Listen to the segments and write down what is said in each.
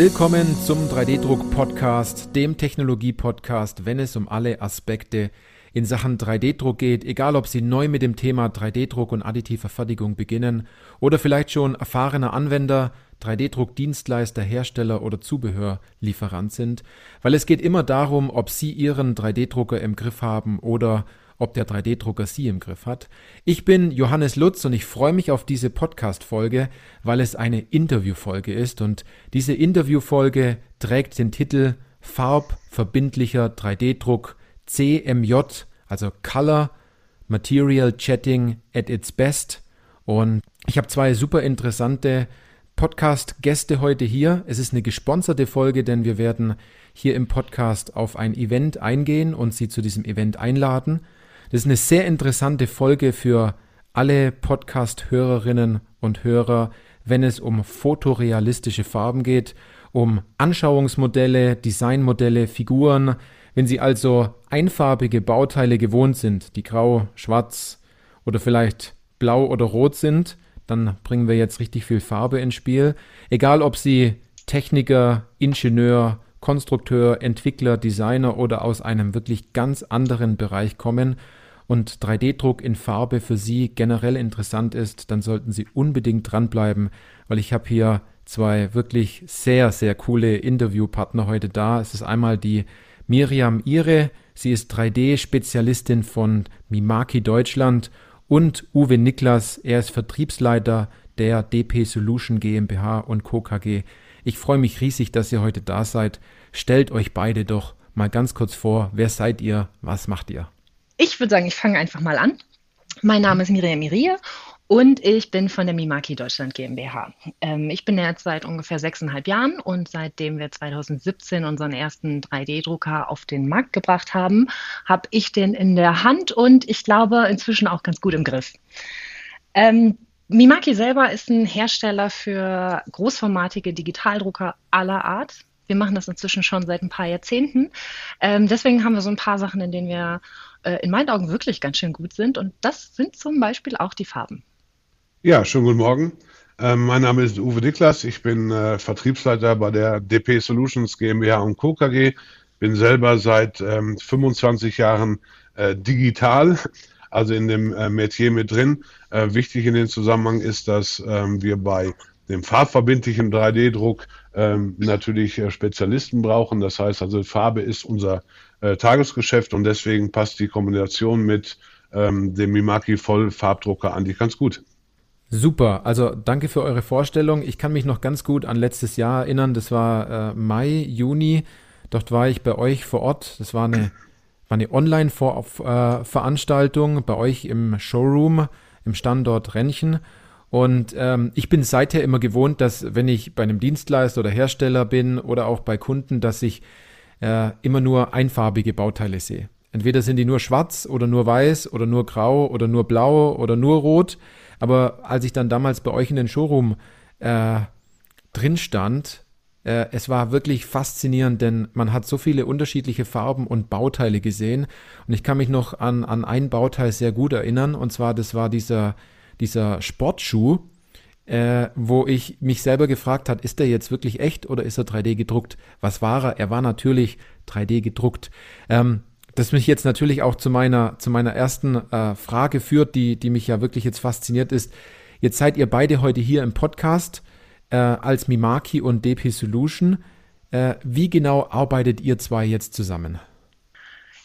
Willkommen zum 3D-Druck-Podcast, dem Technologie-Podcast, wenn es um alle Aspekte in Sachen 3D-Druck geht, egal ob Sie neu mit dem Thema 3D-Druck und additiver Fertigung beginnen oder vielleicht schon erfahrener Anwender, 3D-Druck-Dienstleister, Hersteller oder Zubehörlieferant sind, weil es geht immer darum, ob Sie Ihren 3D-Drucker im Griff haben oder ob der 3D-Drucker Sie im Griff hat. Ich bin Johannes Lutz und ich freue mich auf diese Podcast-Folge, weil es eine Interview-Folge ist und diese Interview-Folge trägt den Titel Farbverbindlicher 3D-Druck CMJ, also Color Material Chatting at its best. Und ich habe zwei super interessante Podcast-Gäste heute hier. Es ist eine gesponserte Folge, denn wir werden hier im Podcast auf ein Event eingehen und Sie zu diesem Event einladen. Das ist eine sehr interessante Folge für alle Podcast-Hörerinnen und Hörer, wenn es um fotorealistische Farben geht, um Anschauungsmodelle, Designmodelle, Figuren. Wenn Sie also einfarbige Bauteile gewohnt sind, die grau, schwarz oder vielleicht blau oder rot sind, dann bringen wir jetzt richtig viel Farbe ins Spiel. Egal ob Sie Techniker, Ingenieur, Konstrukteur, Entwickler, Designer oder aus einem wirklich ganz anderen Bereich kommen und 3D-Druck in Farbe für Sie generell interessant ist, dann sollten Sie unbedingt dranbleiben, weil ich habe hier zwei wirklich sehr, sehr coole Interviewpartner heute da. Es ist einmal die Miriam Ire, sie ist 3D-Spezialistin von Mimaki Deutschland und Uwe Niklas, er ist Vertriebsleiter der DP Solution GmbH und Co. KG. Ich freue mich riesig, dass ihr heute da seid. Stellt euch beide doch mal ganz kurz vor. Wer seid ihr? Was macht ihr? Ich würde sagen, ich fange einfach mal an. Mein Name ist Miriam Mirie und ich bin von der Mimaki Deutschland GmbH. Ähm, ich bin jetzt seit ungefähr sechseinhalb Jahren und seitdem wir 2017 unseren ersten 3D-Drucker auf den Markt gebracht haben, habe ich den in der Hand und ich glaube inzwischen auch ganz gut im Griff. Ähm, Mimaki selber ist ein Hersteller für großformatige Digitaldrucker aller Art. Wir machen das inzwischen schon seit ein paar Jahrzehnten. Ähm, deswegen haben wir so ein paar Sachen, in denen wir äh, in meinen Augen wirklich ganz schön gut sind. Und das sind zum Beispiel auch die Farben. Ja, schönen guten Morgen. Ähm, mein Name ist Uwe Niklas. Ich bin äh, Vertriebsleiter bei der DP Solutions GmbH und Co. KG. Bin selber seit ähm, 25 Jahren äh, digital, also in dem äh, Metier mit drin. Äh, wichtig in dem Zusammenhang ist, dass ähm, wir bei dem farbverbindlichen 3D-Druck ähm, natürlich äh, Spezialisten brauchen. Das heißt also, Farbe ist unser äh, Tagesgeschäft und deswegen passt die Kombination mit ähm, dem Mimaki Vollfarbdrucker eigentlich ganz gut. Super, also danke für eure Vorstellung. Ich kann mich noch ganz gut an letztes Jahr erinnern. Das war äh, Mai, Juni. Dort war ich bei euch vor Ort. Das war eine, war eine Online-Veranstaltung äh, bei euch im Showroom im Standort Rennchen. Und ähm, ich bin seither immer gewohnt, dass wenn ich bei einem Dienstleister oder Hersteller bin oder auch bei Kunden, dass ich äh, immer nur einfarbige Bauteile sehe. Entweder sind die nur schwarz oder nur weiß oder nur grau oder nur blau oder nur rot. Aber als ich dann damals bei euch in den Showroom äh, drin stand, äh, es war wirklich faszinierend, denn man hat so viele unterschiedliche Farben und Bauteile gesehen. Und ich kann mich noch an, an ein Bauteil sehr gut erinnern. Und zwar, das war dieser, dieser Sportschuh, äh, wo ich mich selber gefragt hat, ist der jetzt wirklich echt oder ist er 3D gedruckt? Was war er? Er war natürlich 3D gedruckt. Ähm, das mich jetzt natürlich auch zu meiner, zu meiner ersten äh, Frage führt, die, die mich ja wirklich jetzt fasziniert ist. Jetzt seid ihr beide heute hier im Podcast äh, als Mimaki und DP Solution. Äh, wie genau arbeitet ihr zwei jetzt zusammen?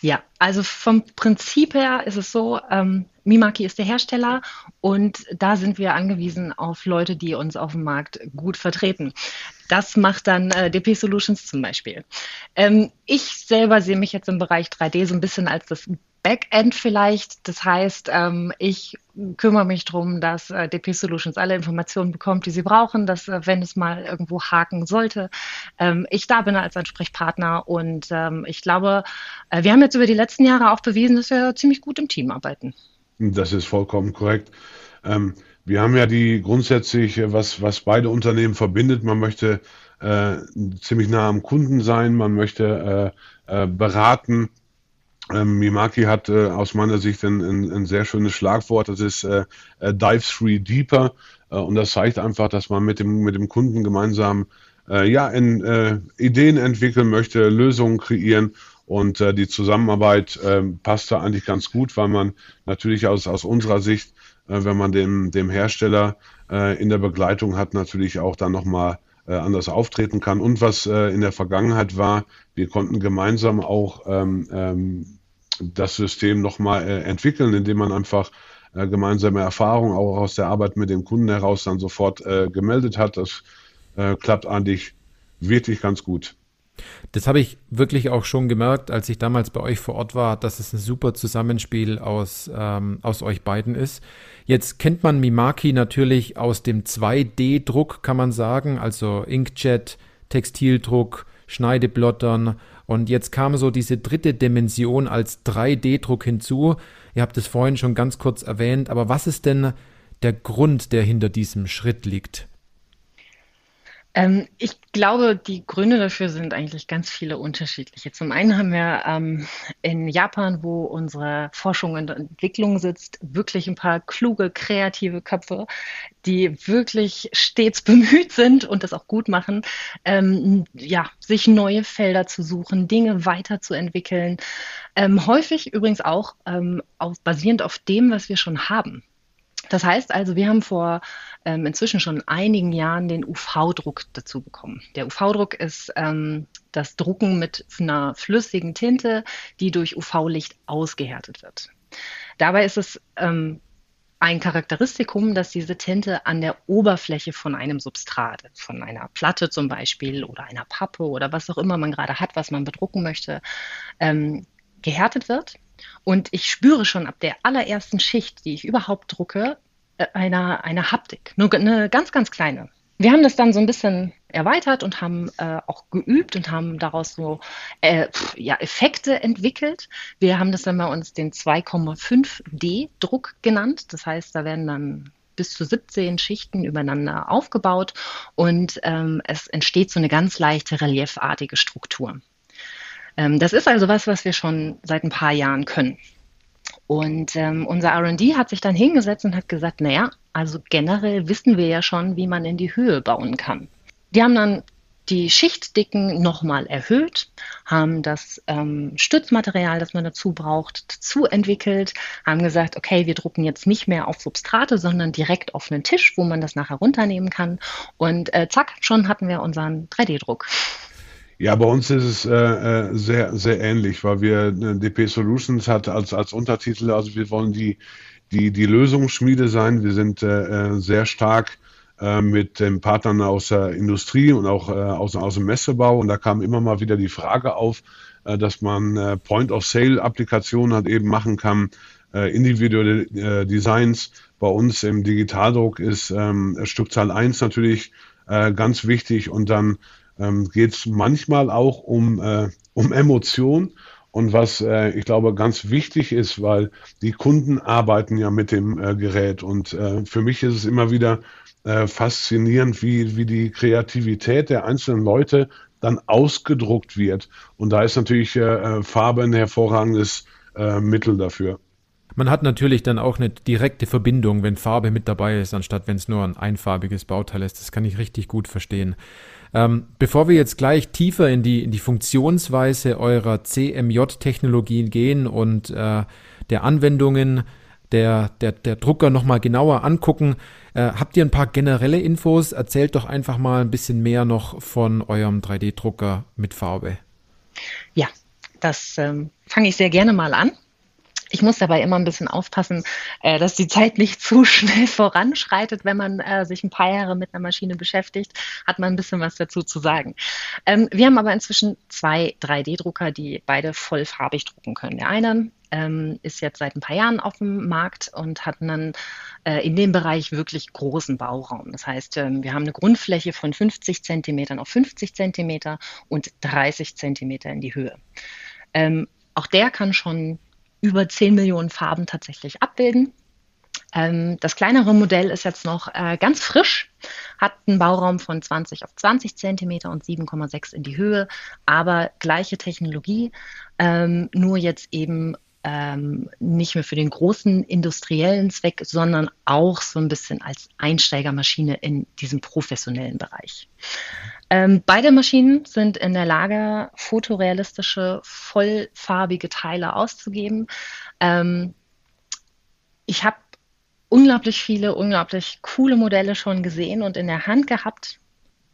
Ja, also vom Prinzip her ist es so, ähm, Mimaki ist der Hersteller und da sind wir angewiesen auf Leute, die uns auf dem Markt gut vertreten. Das macht dann äh, DP Solutions zum Beispiel. Ähm, ich selber sehe mich jetzt im Bereich 3D so ein bisschen als das Backend vielleicht. Das heißt, ähm, ich kümmere mich darum, dass äh, DP Solutions alle Informationen bekommt, die sie brauchen, dass äh, wenn es mal irgendwo haken sollte, ähm, ich da bin als Ansprechpartner. Und ähm, ich glaube, äh, wir haben jetzt über die letzten Jahre auch bewiesen, dass wir ziemlich gut im Team arbeiten. Das ist vollkommen korrekt. Wir haben ja die grundsätzlich, was, was beide Unternehmen verbindet. Man möchte äh, ziemlich nah am Kunden sein, man möchte äh, äh, beraten ähm, Mimaki hat äh, aus meiner Sicht ein, ein, ein, sehr schönes Schlagwort, das ist äh, äh, Dive Three Deeper. Äh, und das zeigt einfach, dass man mit dem, mit dem Kunden gemeinsam äh, ja, in, äh, Ideen entwickeln möchte, Lösungen kreieren. Und die Zusammenarbeit äh, passt da eigentlich ganz gut, weil man natürlich aus, aus unserer Sicht, wenn man dem, dem Hersteller in der Begleitung hat, natürlich auch dann nochmal anders auftreten kann. Und was äh, in der Vergangenheit war, wir konnten gemeinsam auch ähm, ähm, das System nochmal äh, entwickeln, indem man einfach äh, gemeinsame Erfahrungen auch aus der Arbeit mit dem Kunden heraus dann sofort äh, gemeldet hat. Das äh, klappt eigentlich wirklich ganz gut. Das habe ich wirklich auch schon gemerkt, als ich damals bei euch vor Ort war, dass es ein super Zusammenspiel aus, ähm, aus euch beiden ist. Jetzt kennt man Mimaki natürlich aus dem 2D-Druck, kann man sagen, also Inkjet, Textildruck, Schneideblottern. Und jetzt kam so diese dritte Dimension als 3D-Druck hinzu. Ihr habt es vorhin schon ganz kurz erwähnt, aber was ist denn der Grund, der hinter diesem Schritt liegt? Ähm, ich glaube, die Gründe dafür sind eigentlich ganz viele unterschiedliche. Zum einen haben wir ähm, in Japan, wo unsere Forschung und Entwicklung sitzt, wirklich ein paar kluge, kreative Köpfe, die wirklich stets bemüht sind und das auch gut machen, ähm, ja, sich neue Felder zu suchen, Dinge weiterzuentwickeln. Ähm, häufig übrigens auch ähm, auf, basierend auf dem, was wir schon haben. Das heißt also, wir haben vor ähm, inzwischen schon einigen Jahren den UV-Druck dazu bekommen. Der UV-Druck ist ähm, das Drucken mit einer flüssigen Tinte, die durch UV-Licht ausgehärtet wird. Dabei ist es ähm, ein Charakteristikum, dass diese Tinte an der Oberfläche von einem Substrat, von einer Platte zum Beispiel oder einer Pappe oder was auch immer man gerade hat, was man bedrucken möchte, ähm, gehärtet wird. Und ich spüre schon ab der allerersten Schicht, die ich überhaupt drucke, äh, eine, eine Haptik, nur eine ganz, ganz kleine. Wir haben das dann so ein bisschen erweitert und haben äh, auch geübt und haben daraus so äh, ja, Effekte entwickelt. Wir haben das dann bei uns den 2,5D-Druck genannt. Das heißt, da werden dann bis zu 17 Schichten übereinander aufgebaut und ähm, es entsteht so eine ganz leichte reliefartige Struktur. Ähm, das ist also was, was wir schon seit ein paar Jahren können. Und ähm, unser RD hat sich dann hingesetzt und hat gesagt, naja, also generell wissen wir ja schon, wie man in die Höhe bauen kann. Die haben dann die Schichtdicken nochmal erhöht, haben das ähm, Stützmaterial, das man dazu braucht, dazu entwickelt, haben gesagt, okay, wir drucken jetzt nicht mehr auf Substrate, sondern direkt auf einen Tisch, wo man das nachher runternehmen kann. Und äh, zack, schon hatten wir unseren 3D-Druck. Ja, bei uns ist es äh, äh, sehr, sehr ähnlich, weil wir äh, DP Solutions hat als, als Untertitel, also wir wollen die, die, die Lösungsschmiede sein. Wir sind äh, äh sehr stark äh, mit den Partnern aus der Industrie und auch äh, aus, aus dem Messebau. Und da kam immer mal wieder die Frage auf, äh, dass man äh, Point-of-Sale-Applikationen halt eben machen kann, äh, individuelle äh, Designs. Bei uns im Digitaldruck ist ähm, Stückzahl 1 natürlich äh, ganz wichtig und dann ähm, geht es manchmal auch um, äh, um Emotion. Und was äh, ich glaube ganz wichtig ist, weil die Kunden arbeiten ja mit dem äh, Gerät. Und äh, für mich ist es immer wieder äh, faszinierend, wie, wie die Kreativität der einzelnen Leute dann ausgedruckt wird. Und da ist natürlich äh, Farbe ein hervorragendes äh, Mittel dafür. Man hat natürlich dann auch eine direkte Verbindung, wenn Farbe mit dabei ist, anstatt wenn es nur ein einfarbiges Bauteil ist. Das kann ich richtig gut verstehen. Ähm, bevor wir jetzt gleich tiefer in die, in die Funktionsweise eurer CMJ-Technologien gehen und äh, der Anwendungen der, der, der Drucker nochmal genauer angucken, äh, habt ihr ein paar generelle Infos? Erzählt doch einfach mal ein bisschen mehr noch von eurem 3D-Drucker mit Farbe. Ja, das ähm, fange ich sehr gerne mal an. Ich muss dabei immer ein bisschen aufpassen, äh, dass die Zeit nicht zu schnell voranschreitet. Wenn man äh, sich ein paar Jahre mit einer Maschine beschäftigt, hat man ein bisschen was dazu zu sagen. Ähm, wir haben aber inzwischen zwei 3D-Drucker, die beide vollfarbig drucken können. Der eine ähm, ist jetzt seit ein paar Jahren auf dem Markt und hat einen äh, in dem Bereich wirklich großen Bauraum. Das heißt, ähm, wir haben eine Grundfläche von 50 Zentimetern auf 50 Zentimeter und 30 Zentimeter in die Höhe. Ähm, auch der kann schon über 10 Millionen Farben tatsächlich abbilden. Ähm, das kleinere Modell ist jetzt noch äh, ganz frisch, hat einen Bauraum von 20 auf 20 Zentimeter und 7,6 in die Höhe, aber gleiche Technologie, ähm, nur jetzt eben ähm, nicht mehr für den großen industriellen Zweck, sondern auch so ein bisschen als Einsteigermaschine in diesem professionellen Bereich. Ähm, beide Maschinen sind in der Lage, fotorealistische, vollfarbige Teile auszugeben. Ähm, ich habe unglaublich viele, unglaublich coole Modelle schon gesehen und in der Hand gehabt.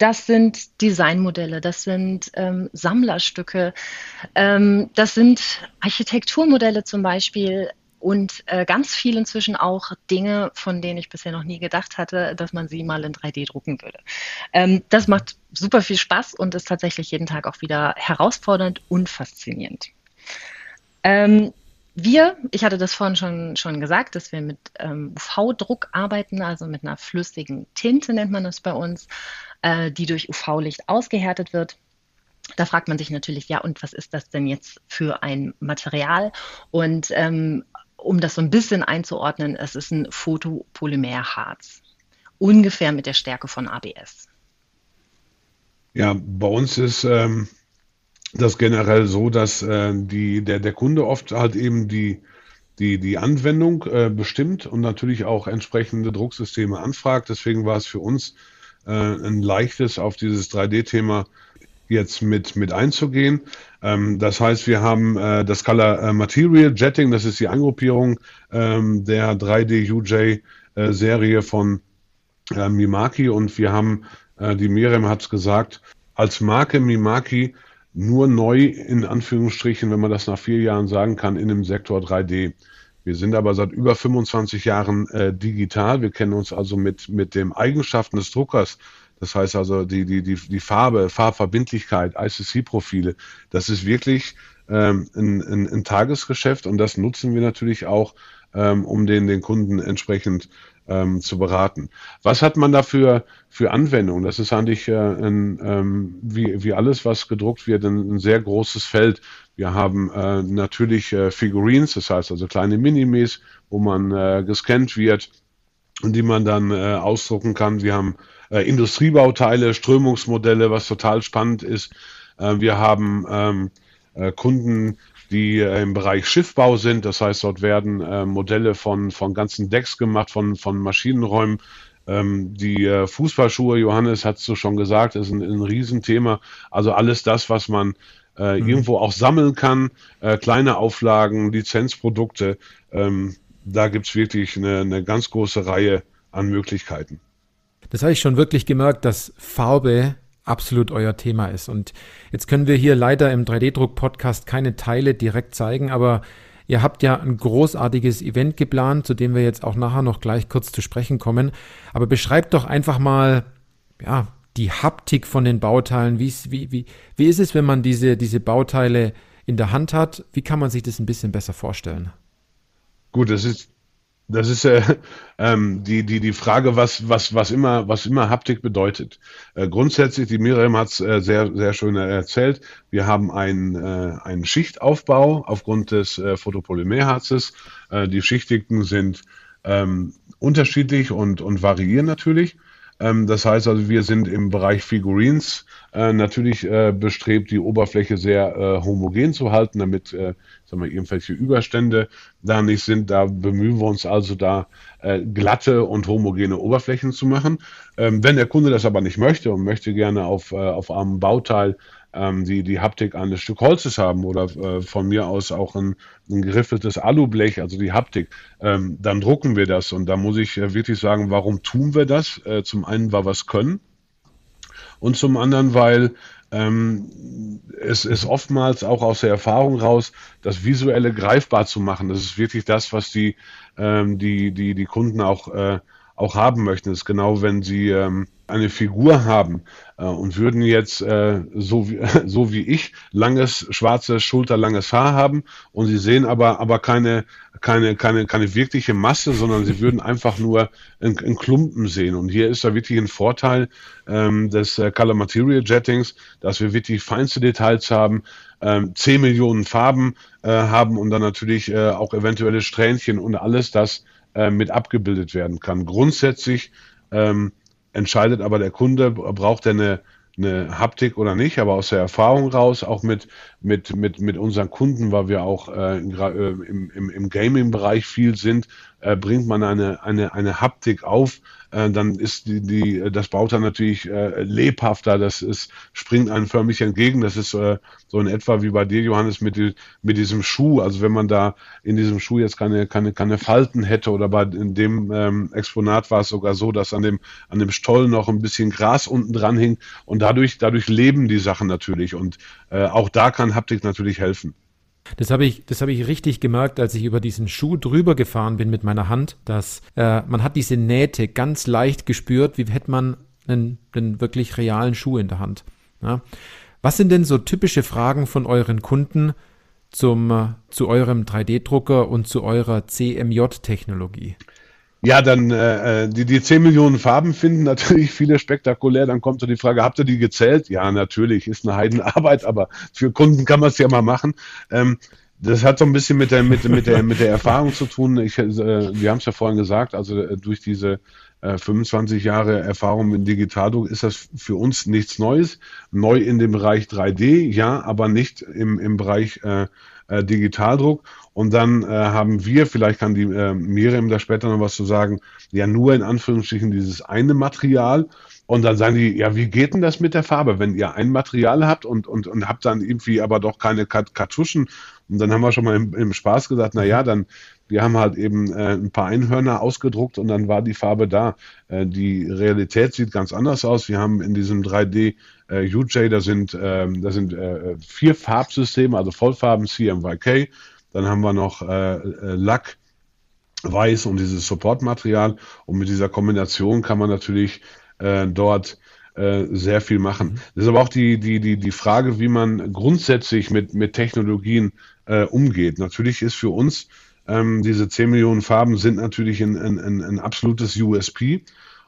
Das sind Designmodelle, das sind ähm, Sammlerstücke, ähm, das sind Architekturmodelle zum Beispiel und äh, ganz viel inzwischen auch Dinge, von denen ich bisher noch nie gedacht hatte, dass man sie mal in 3D drucken würde. Ähm, das macht super viel Spaß und ist tatsächlich jeden Tag auch wieder herausfordernd und faszinierend. Ähm, wir, ich hatte das vorhin schon, schon gesagt, dass wir mit ähm, UV-Druck arbeiten, also mit einer flüssigen Tinte nennt man das bei uns, äh, die durch UV-Licht ausgehärtet wird. Da fragt man sich natürlich, ja, und was ist das denn jetzt für ein Material? Und ähm, um das so ein bisschen einzuordnen, es ist ein Photopolymerharz. Ungefähr mit der Stärke von ABS. Ja, bei uns ist ähm, das generell so, dass äh, die, der, der Kunde oft halt eben die, die, die Anwendung äh, bestimmt und natürlich auch entsprechende Drucksysteme anfragt. Deswegen war es für uns äh, ein leichtes, auf dieses 3D-Thema jetzt mit, mit einzugehen. Ähm, das heißt, wir haben äh, das Color äh, Material Jetting, das ist die Angruppierung ähm, der 3D UJ äh, Serie von äh, Mimaki und wir haben, äh, die Miriam hat es gesagt, als Marke Mimaki nur neu in Anführungsstrichen, wenn man das nach vier Jahren sagen kann, in dem Sektor 3D. Wir sind aber seit über 25 Jahren äh, digital. Wir kennen uns also mit, mit den Eigenschaften des Druckers. Das heißt also die, die, die, die Farbe, Farbverbindlichkeit, ICC-Profile. Das ist wirklich ähm, ein, ein, ein Tagesgeschäft und das nutzen wir natürlich auch, ähm, um den, den Kunden entsprechend ähm, zu beraten. Was hat man dafür für Anwendungen? Das ist eigentlich äh, ein, ähm, wie, wie alles, was gedruckt wird, ein, ein sehr großes Feld. Wir haben äh, natürlich äh, Figurines, das heißt also kleine Minimis, wo man äh, gescannt wird und die man dann äh, ausdrucken kann. Wir haben äh, Industriebauteile, Strömungsmodelle, was total spannend ist. Äh, wir haben ähm, äh, Kunden, die äh, im Bereich Schiffbau sind. Das heißt, dort werden äh, Modelle von, von ganzen Decks gemacht, von, von Maschinenräumen. Ähm, die äh, Fußballschuhe, Johannes hat es schon gesagt, ist ein, ein Riesenthema. Also alles das, was man äh, mhm. irgendwo auch sammeln kann, äh, kleine Auflagen, Lizenzprodukte. Ähm, da gibt es wirklich eine, eine ganz große Reihe an Möglichkeiten. Das habe ich schon wirklich gemerkt, dass Farbe absolut euer Thema ist. Und jetzt können wir hier leider im 3D-Druck-Podcast keine Teile direkt zeigen, aber ihr habt ja ein großartiges Event geplant, zu dem wir jetzt auch nachher noch gleich kurz zu sprechen kommen. Aber beschreibt doch einfach mal, ja, die Haptik von den Bauteilen. Wie, wie, wie, wie ist es, wenn man diese, diese Bauteile in der Hand hat? Wie kann man sich das ein bisschen besser vorstellen? Gut, das ist das ist äh, ähm, die, die, die Frage, was, was, was, immer, was immer Haptik bedeutet. Äh, grundsätzlich, die Miriam hat es äh, sehr, sehr schön erzählt, wir haben einen, äh, einen Schichtaufbau aufgrund des äh, Photopolymerharzes. Äh, die Schichtigen sind ähm, unterschiedlich und, und variieren natürlich. Ähm, das heißt also, wir sind im Bereich Figurines äh, natürlich äh, bestrebt, die Oberfläche sehr äh, homogen zu halten, damit äh, sagen wir, irgendwelche Überstände da nicht sind. Da bemühen wir uns also da äh, glatte und homogene Oberflächen zu machen. Ähm, wenn der Kunde das aber nicht möchte und möchte gerne auf, äh, auf einem Bauteil ähm, die, die Haptik eines Stück Holzes haben oder äh, von mir aus auch ein, ein geriffeltes Alublech, also die Haptik, ähm, dann drucken wir das. Und da muss ich äh, wirklich sagen, warum tun wir das? Äh, zum einen, weil wir es können und zum anderen, weil ähm, es ist oftmals auch aus der Erfahrung raus, das Visuelle greifbar zu machen. Das ist wirklich das, was die, ähm, die, die, die Kunden auch, äh, auch haben möchten. Das ist genau, wenn sie ähm, eine Figur haben äh, und würden jetzt äh, so, wie, so wie ich langes, schwarzes, schulterlanges Haar haben und sie sehen aber, aber keine, keine, keine, keine wirkliche Masse, sondern sie würden einfach nur in, Klumpen sehen. Und hier ist da wirklich ein Vorteil ähm, des äh, Color Material Jettings, dass wir wirklich feinste Details haben, ähm, 10 Millionen Farben äh, haben und dann natürlich äh, auch eventuelle Strähnchen und alles das äh, mit abgebildet werden kann. Grundsätzlich ähm, entscheidet aber der Kunde, braucht er eine, eine Haptik oder nicht, aber aus der Erfahrung raus, auch mit, mit, mit, mit unseren Kunden, weil wir auch äh, im, im, im Gaming-Bereich viel sind, äh, bringt man eine, eine, eine Haptik auf, äh, dann ist die, die, das Bauteil natürlich äh, lebhafter, das ist, springt einem förmlich entgegen. Das ist äh, so in etwa wie bei dir, Johannes, mit, die, mit diesem Schuh. Also wenn man da in diesem Schuh jetzt keine, keine, keine Falten hätte oder bei in dem ähm, Exponat war es sogar so, dass an dem, an dem Stollen noch ein bisschen Gras unten dran hing und dadurch, dadurch leben die Sachen natürlich und äh, auch da kann Haptik natürlich helfen. Das habe ich, das habe ich richtig gemerkt, als ich über diesen Schuh drüber gefahren bin mit meiner Hand, dass äh, man hat diese Nähte ganz leicht gespürt, wie hätte man einen, einen wirklich realen Schuh in der Hand. Ja. Was sind denn so typische Fragen von euren Kunden zum, äh, zu eurem 3D-Drucker und zu eurer CMJ-Technologie? Ja, dann äh, äh, die, die 10 Millionen Farben finden natürlich viele spektakulär. Dann kommt so die Frage, habt ihr die gezählt? Ja, natürlich, ist eine Heidenarbeit, aber für Kunden kann man es ja mal machen. Ähm, das hat so ein bisschen mit der, mit, mit der, mit der Erfahrung zu tun. Ich, äh, wir haben es ja vorhin gesagt, also äh, durch diese äh, 25 Jahre Erfahrung in Digitaldruck ist das für uns nichts Neues. Neu in dem Bereich 3D, ja, aber nicht im, im Bereich äh, äh, Digitaldruck. Und dann äh, haben wir, vielleicht kann die äh, Miriam da später noch was zu sagen, ja nur in Anführungsstrichen dieses eine Material. Und dann sagen die, ja, wie geht denn das mit der Farbe, wenn ihr ein Material habt und, und, und habt dann irgendwie aber doch keine Kartuschen? Und dann haben wir schon mal im, im Spaß gesagt, na ja, dann, wir haben halt eben äh, ein paar Einhörner ausgedruckt und dann war die Farbe da. Äh, die Realität sieht ganz anders aus. Wir haben in diesem 3D äh, UJ, da sind, äh, da sind äh, vier Farbsysteme, also Vollfarben CMYK, dann haben wir noch äh, äh, Lack, Weiß und dieses Supportmaterial. Und mit dieser Kombination kann man natürlich äh, dort äh, sehr viel machen. Mhm. Das ist aber auch die, die, die, die Frage, wie man grundsätzlich mit, mit Technologien umgeht. Natürlich ist für uns ähm, diese 10 Millionen Farben sind natürlich ein, ein, ein absolutes USP.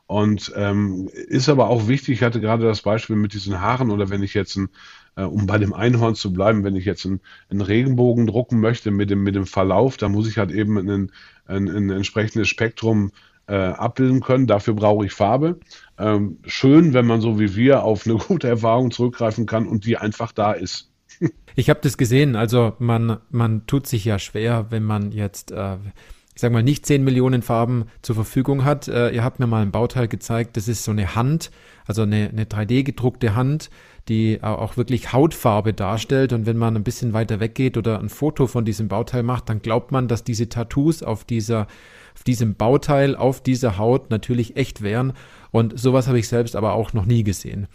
Und ähm, ist aber auch wichtig, ich hatte gerade das Beispiel mit diesen Haaren oder wenn ich jetzt ein, äh, um bei dem Einhorn zu bleiben, wenn ich jetzt einen, einen Regenbogen drucken möchte mit dem, mit dem Verlauf, dann muss ich halt eben ein, ein, ein entsprechendes Spektrum äh, abbilden können. Dafür brauche ich Farbe. Ähm, schön, wenn man so wie wir auf eine gute Erfahrung zurückgreifen kann und die einfach da ist. Ich habe das gesehen. Also man, man tut sich ja schwer, wenn man jetzt äh, ich sag mal, nicht 10 Millionen Farben zur Verfügung hat. Äh, ihr habt mir mal ein Bauteil gezeigt, das ist so eine Hand, also eine, eine 3D gedruckte Hand, die auch wirklich Hautfarbe darstellt. Und wenn man ein bisschen weiter weggeht oder ein Foto von diesem Bauteil macht, dann glaubt man, dass diese Tattoos auf dieser, auf diesem Bauteil, auf dieser Haut natürlich echt wären. Und sowas habe ich selbst aber auch noch nie gesehen.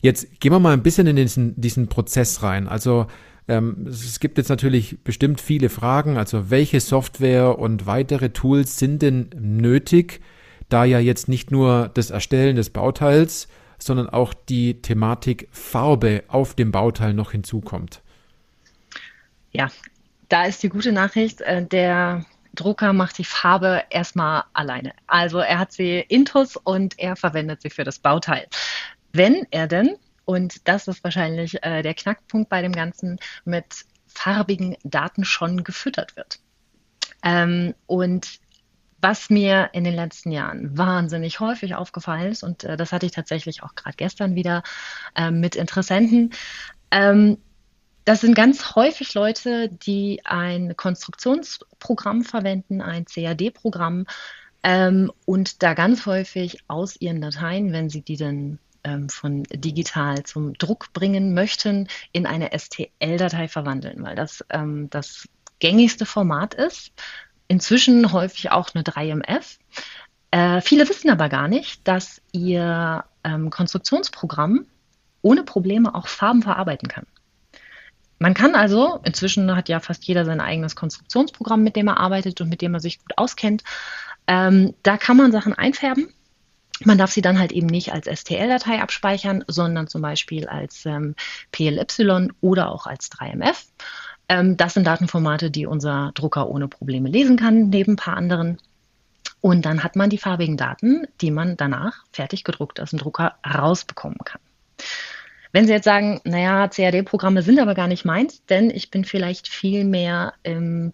Jetzt gehen wir mal ein bisschen in diesen, diesen Prozess rein. Also ähm, es gibt jetzt natürlich bestimmt viele Fragen, also welche Software und weitere Tools sind denn nötig, da ja jetzt nicht nur das Erstellen des Bauteils, sondern auch die Thematik Farbe auf dem Bauteil noch hinzukommt. Ja, da ist die gute Nachricht, äh, der Drucker macht die Farbe erstmal alleine. Also er hat sie intus und er verwendet sie für das Bauteil. Wenn er denn und das ist wahrscheinlich äh, der Knackpunkt bei dem Ganzen, mit farbigen Daten schon gefüttert wird. Ähm, und was mir in den letzten Jahren wahnsinnig häufig aufgefallen ist, und äh, das hatte ich tatsächlich auch gerade gestern wieder äh, mit Interessenten, ähm, das sind ganz häufig Leute, die ein Konstruktionsprogramm verwenden, ein CAD-Programm, ähm, und da ganz häufig aus ihren Dateien, wenn sie die dann ähm, von digital zum Druck bringen möchten, in eine STL-Datei verwandeln, weil das ähm, das gängigste Format ist. Inzwischen häufig auch eine 3MF. Äh, viele wissen aber gar nicht, dass ihr ähm, Konstruktionsprogramm ohne Probleme auch Farben verarbeiten kann. Man kann also, inzwischen hat ja fast jeder sein eigenes Konstruktionsprogramm, mit dem er arbeitet und mit dem er sich gut auskennt. Ähm, da kann man Sachen einfärben man darf sie dann halt eben nicht als STL-Datei abspeichern, sondern zum Beispiel als ähm, PLY oder auch als 3MF. Ähm, das sind Datenformate, die unser Drucker ohne Probleme lesen kann, neben ein paar anderen. Und dann hat man die farbigen Daten, die man danach fertig gedruckt aus dem Drucker rausbekommen kann. Wenn Sie jetzt sagen, naja, CAD-Programme sind aber gar nicht meins, denn ich bin vielleicht viel mehr im,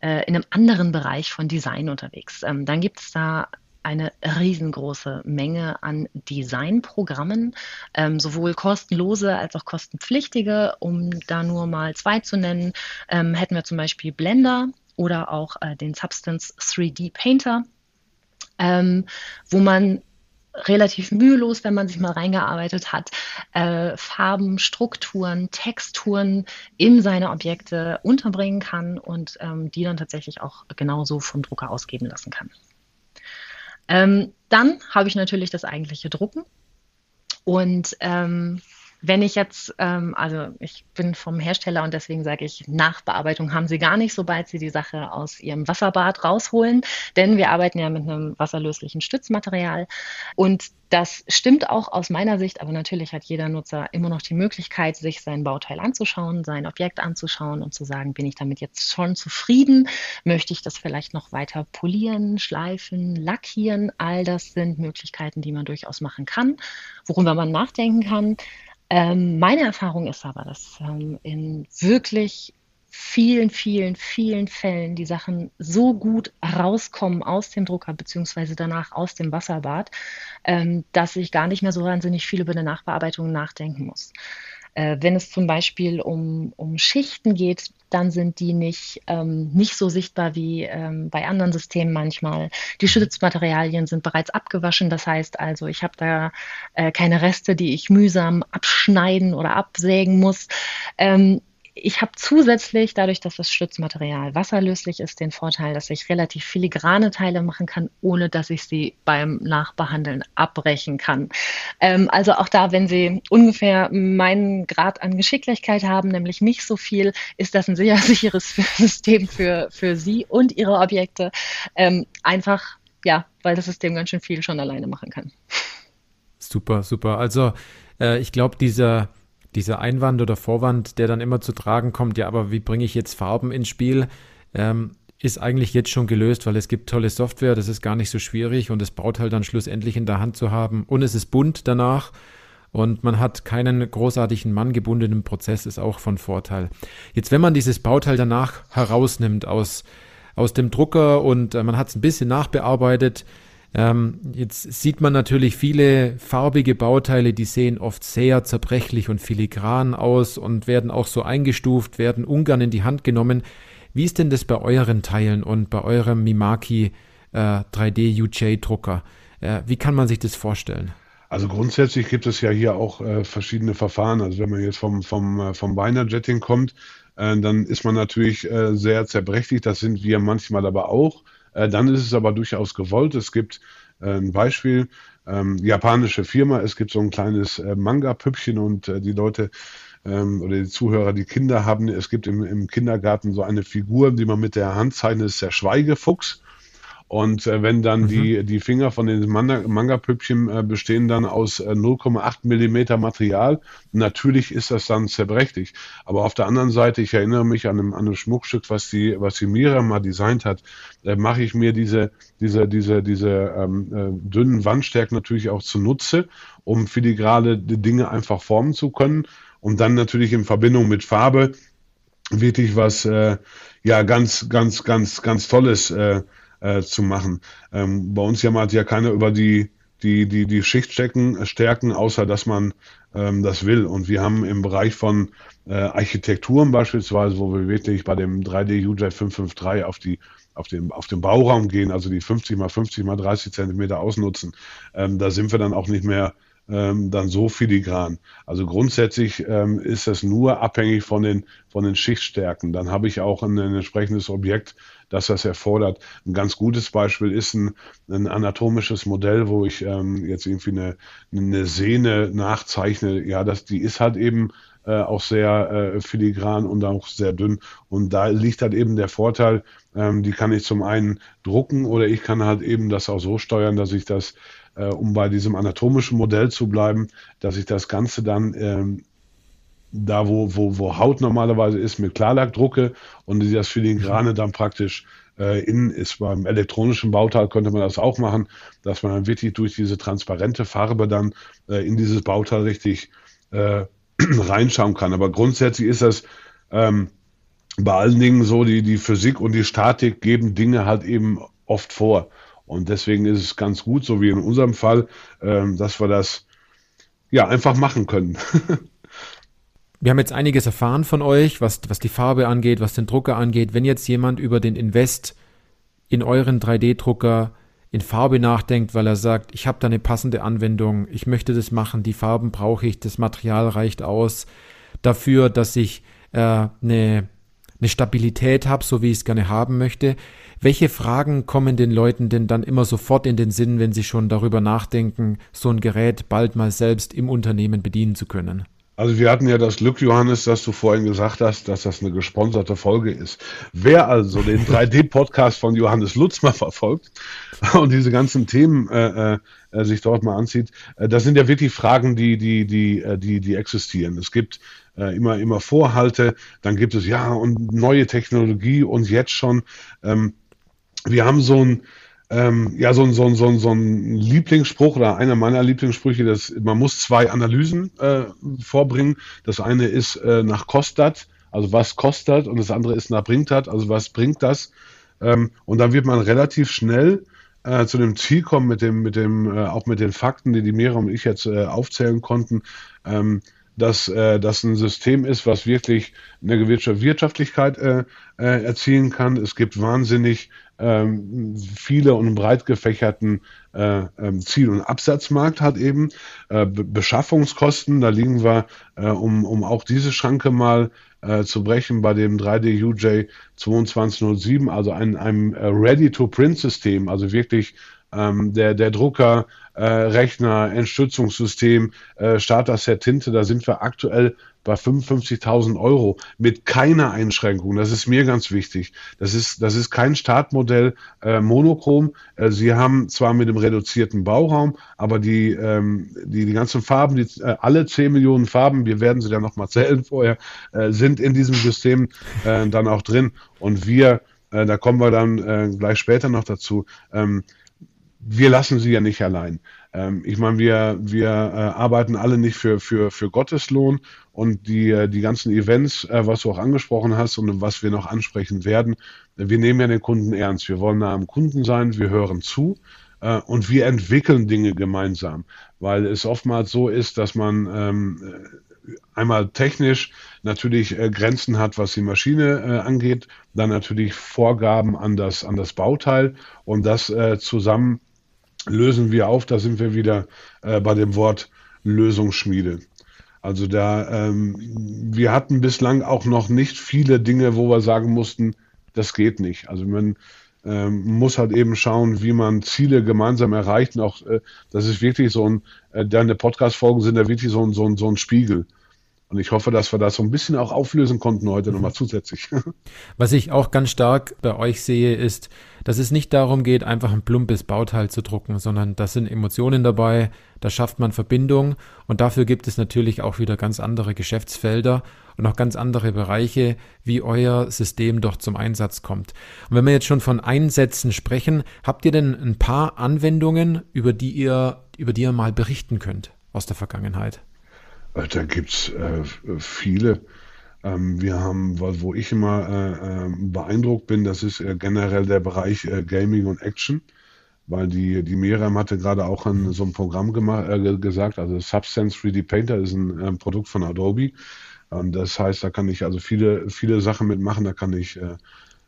äh, in einem anderen Bereich von Design unterwegs, ähm, dann gibt es da eine riesengroße Menge an Designprogrammen, ähm, sowohl kostenlose als auch kostenpflichtige. Um da nur mal zwei zu nennen, ähm, hätten wir zum Beispiel Blender oder auch äh, den Substance 3D Painter, ähm, wo man relativ mühelos, wenn man sich mal reingearbeitet hat, äh, Farben, Strukturen, Texturen in seine Objekte unterbringen kann und ähm, die dann tatsächlich auch genauso vom Drucker ausgeben lassen kann. Ähm, dann habe ich natürlich das eigentliche Drucken. Und ähm, wenn ich jetzt, ähm, also ich bin vom Hersteller und deswegen sage ich, Nachbearbeitung haben sie gar nicht, sobald sie die Sache aus ihrem Wasserbad rausholen, denn wir arbeiten ja mit einem wasserlöslichen Stützmaterial und das stimmt auch aus meiner Sicht, aber natürlich hat jeder Nutzer immer noch die Möglichkeit, sich sein Bauteil anzuschauen, sein Objekt anzuschauen und zu sagen, bin ich damit jetzt schon zufrieden? Möchte ich das vielleicht noch weiter polieren, schleifen, lackieren? All das sind Möglichkeiten, die man durchaus machen kann, worüber man nachdenken kann. Ähm, meine Erfahrung ist aber, dass ähm, in wirklich vielen, vielen, vielen Fällen die Sachen so gut rauskommen aus dem Drucker beziehungsweise danach aus dem Wasserbad, ähm, dass ich gar nicht mehr so wahnsinnig viel über eine Nachbearbeitung nachdenken muss. Äh, wenn es zum Beispiel um, um Schichten geht, dann sind die nicht, ähm, nicht so sichtbar wie ähm, bei anderen Systemen manchmal. Die Schutzmaterialien sind bereits abgewaschen, das heißt also, ich habe da äh, keine Reste, die ich mühsam abschneiden oder absägen muss. Ähm, ich habe zusätzlich, dadurch, dass das Stützmaterial wasserlöslich ist, den Vorteil, dass ich relativ filigrane Teile machen kann, ohne dass ich sie beim Nachbehandeln abbrechen kann. Ähm, also auch da, wenn Sie ungefähr meinen Grad an Geschicklichkeit haben, nämlich nicht so viel, ist das ein sehr sicheres System für, für Sie und Ihre Objekte. Ähm, einfach, ja, weil das System ganz schön viel schon alleine machen kann. Super, super. Also äh, ich glaube, dieser dieser Einwand oder Vorwand, der dann immer zu tragen kommt, ja, aber wie bringe ich jetzt Farben ins Spiel, ähm, ist eigentlich jetzt schon gelöst, weil es gibt tolle Software, das ist gar nicht so schwierig und es baut halt dann schlussendlich in der Hand zu haben und es ist bunt danach und man hat keinen großartigen manngebundenen Prozess, ist auch von Vorteil. Jetzt, wenn man dieses Bauteil danach herausnimmt aus, aus dem Drucker und äh, man hat es ein bisschen nachbearbeitet, ähm, jetzt sieht man natürlich viele farbige Bauteile, die sehen oft sehr zerbrechlich und filigran aus und werden auch so eingestuft, werden ungern in die Hand genommen. Wie ist denn das bei euren Teilen und bei eurem Mimaki äh, 3D UJ Drucker? Äh, wie kann man sich das vorstellen? Also grundsätzlich gibt es ja hier auch äh, verschiedene Verfahren. Also wenn man jetzt vom, vom, äh, vom Binder-Jetting kommt, äh, dann ist man natürlich äh, sehr zerbrechlich. Das sind wir manchmal aber auch. Äh, dann ist es aber durchaus gewollt. Es gibt äh, ein Beispiel, ähm, japanische Firma, es gibt so ein kleines äh, Manga-Püppchen und äh, die Leute ähm, oder die Zuhörer, die Kinder haben, es gibt im, im Kindergarten so eine Figur, die man mit der Hand zeichnet, ist der Schweigefuchs. Und äh, wenn dann mhm. die, die Finger von den Manga-Püppchen äh, bestehen dann aus äh, 0,8 Millimeter Material, natürlich ist das dann zerbrechlich. Aber auf der anderen Seite, ich erinnere mich an einem, an einem Schmuckstück, was die, was die Miriam mal designt hat, äh, mache ich mir diese, diese, diese, diese ähm, äh, dünnen Wandstärken natürlich auch zunutze, um filigrale Dinge einfach formen zu können. Und dann natürlich in Verbindung mit Farbe wirklich was äh, ja ganz, ganz, ganz, ganz Tolles äh, äh, zu machen. Ähm, bei uns jammert ja keiner über die, die, die, die Schichtstärken, äh, Stärken, außer dass man ähm, das will. Und wir haben im Bereich von äh, Architekturen beispielsweise, wo wir wirklich bei dem 3D UJ 553 auf die auf den, auf den Bauraum gehen, also die 50 mal 50 mal 30 Zentimeter ausnutzen, ähm, da sind wir dann auch nicht mehr ähm, dann so filigran. Also grundsätzlich ähm, ist das nur abhängig von den, von den Schichtstärken. Dann habe ich auch ein, ein entsprechendes Objekt, dass das erfordert. Ein ganz gutes Beispiel ist ein, ein anatomisches Modell, wo ich ähm, jetzt irgendwie eine, eine Sehne nachzeichne. Ja, das, die ist halt eben äh, auch sehr äh, filigran und auch sehr dünn. Und da liegt halt eben der Vorteil, ähm, die kann ich zum einen drucken oder ich kann halt eben das auch so steuern, dass ich das, äh, um bei diesem anatomischen Modell zu bleiben, dass ich das Ganze dann ähm, da wo, wo, wo Haut normalerweise ist, mit Klarlack drucke und das Filigrane dann praktisch äh, innen ist. Beim elektronischen Bauteil könnte man das auch machen, dass man dann wirklich durch diese transparente Farbe dann äh, in dieses Bauteil richtig äh, reinschauen kann. Aber grundsätzlich ist das ähm, bei allen Dingen so, die, die Physik und die Statik geben Dinge halt eben oft vor. Und deswegen ist es ganz gut, so wie in unserem Fall, ähm, dass wir das ja einfach machen können. Wir haben jetzt einiges erfahren von euch, was, was die Farbe angeht, was den Drucker angeht. Wenn jetzt jemand über den Invest in euren 3D-Drucker in Farbe nachdenkt, weil er sagt, ich habe da eine passende Anwendung, ich möchte das machen, die Farben brauche ich, das Material reicht aus dafür, dass ich äh, eine, eine Stabilität habe, so wie ich es gerne haben möchte. Welche Fragen kommen den Leuten denn dann immer sofort in den Sinn, wenn sie schon darüber nachdenken, so ein Gerät bald mal selbst im Unternehmen bedienen zu können? Also wir hatten ja das Glück, Johannes, dass du vorhin gesagt hast, dass das eine gesponserte Folge ist. Wer also den 3D-Podcast von Johannes Lutz mal verfolgt und diese ganzen Themen äh, äh, sich dort mal ansieht, äh, das sind ja wirklich Fragen, die, die, die, äh, die, die existieren. Es gibt äh, immer, immer Vorhalte, dann gibt es ja und neue Technologie und jetzt schon. Ähm, wir haben so ein ähm, ja, so, ein so, so, so ein Lieblingsspruch oder einer meiner Lieblingssprüche, dass man muss zwei Analysen äh, vorbringen. Das eine ist äh, nach Kostat, also was kostet, und das andere ist nach Bringtat, also was bringt das. Ähm, und dann wird man relativ schnell äh, zu dem Ziel kommen, mit dem, mit dem, äh, auch mit den Fakten, die die Mira und ich jetzt äh, aufzählen konnten, ähm, dass äh, das ein System ist, was wirklich eine gewisse Wirtschaftlichkeit äh, äh, erzielen kann. Es gibt wahnsinnig ähm, viele und breit gefächerten äh, ähm, Ziel- und Absatzmarkt hat eben. Äh, Beschaffungskosten, da liegen wir, äh, um, um auch diese Schranke mal äh, zu brechen, bei dem 3D UJ 2207, also ein, einem äh, Ready-to-Print-System, also wirklich ähm, der, der Drucker, äh, Rechner, Entstützungssystem, äh, Starter-Set Tinte, da sind wir aktuell bei 55.000 Euro mit keiner Einschränkung. Das ist mir ganz wichtig. Das ist, das ist kein Startmodell äh, monochrom. Äh, Sie haben zwar mit dem reduzierten Bauraum, aber die, ähm, die, die ganzen Farben, die, äh, alle 10 Millionen Farben, wir werden sie dann nochmal zählen vorher, äh, sind in diesem System äh, dann auch drin. Und wir, äh, da kommen wir dann gleich später noch dazu, ähm, wir lassen sie ja nicht allein. Ähm, ich meine, wir, wir arbeiten alle nicht für, für, für Gotteslohn und die, äh, die ganzen Events, äh, was du auch angesprochen hast und was wir noch ansprechen werden, wir nehmen ja den Kunden ernst. Wir wollen nah am Kunden sein, wir hören zu äh, und wir entwickeln Dinge gemeinsam, weil es oftmals so ist, dass man ähm, einmal technisch natürlich äh, Grenzen hat, was die Maschine äh, angeht, dann natürlich Vorgaben an das, an das Bauteil und das äh, zusammen lösen wir auf. Da sind wir wieder äh, bei dem Wort Lösungsschmiede. Also da, ähm, wir hatten bislang auch noch nicht viele Dinge, wo wir sagen mussten, das geht nicht. Also man ähm, muss halt eben schauen, wie man Ziele gemeinsam erreicht. Und auch, äh, das ist wirklich so ein, äh, deine Podcast-Folgen sind ja wirklich so ein, so ein, so ein Spiegel. Und ich hoffe, dass wir das so ein bisschen auch auflösen konnten heute nochmal zusätzlich. Was ich auch ganz stark bei euch sehe, ist, dass es nicht darum geht, einfach ein plumpes Bauteil zu drucken, sondern da sind Emotionen dabei, da schafft man Verbindung und dafür gibt es natürlich auch wieder ganz andere Geschäftsfelder und auch ganz andere Bereiche, wie euer System doch zum Einsatz kommt. Und wenn wir jetzt schon von Einsätzen sprechen, habt ihr denn ein paar Anwendungen, über die ihr, über die ihr mal berichten könnt aus der Vergangenheit? Äh, da gibt es äh, viele. Ähm, wir haben, wo ich immer äh, äh, beeindruckt bin, das ist äh, generell der Bereich äh, Gaming und Action, weil die, die Miriam hatte gerade auch an so ein Programm gemacht, gesagt, also Substance 3D Painter ist ein Produkt von Adobe. Und das heißt, da kann ich also viele, viele Sachen mitmachen, da kann ich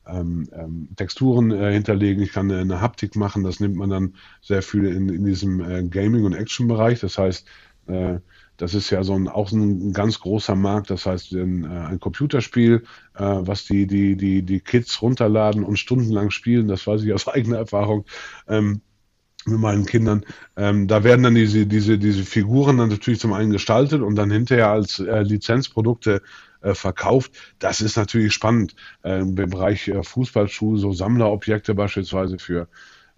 ähm, ähm, Texturen äh, hinterlegen, ich kann eine Haptik machen, das nimmt man dann sehr viel in, in diesem äh, Gaming- und Action-Bereich. Das heißt, äh, das ist ja so ein, auch ein ganz großer Markt. Das heißt, ein, äh, ein Computerspiel, äh, was die, die, die, die Kids runterladen und stundenlang spielen, das weiß ich aus eigener Erfahrung. Ähm, mit meinen Kindern. Ähm, da werden dann diese, diese, diese Figuren dann natürlich zum einen gestaltet und dann hinterher als äh, Lizenzprodukte äh, verkauft. Das ist natürlich spannend. Äh, Im Bereich äh, Fußballschuhe, so Sammlerobjekte beispielsweise für,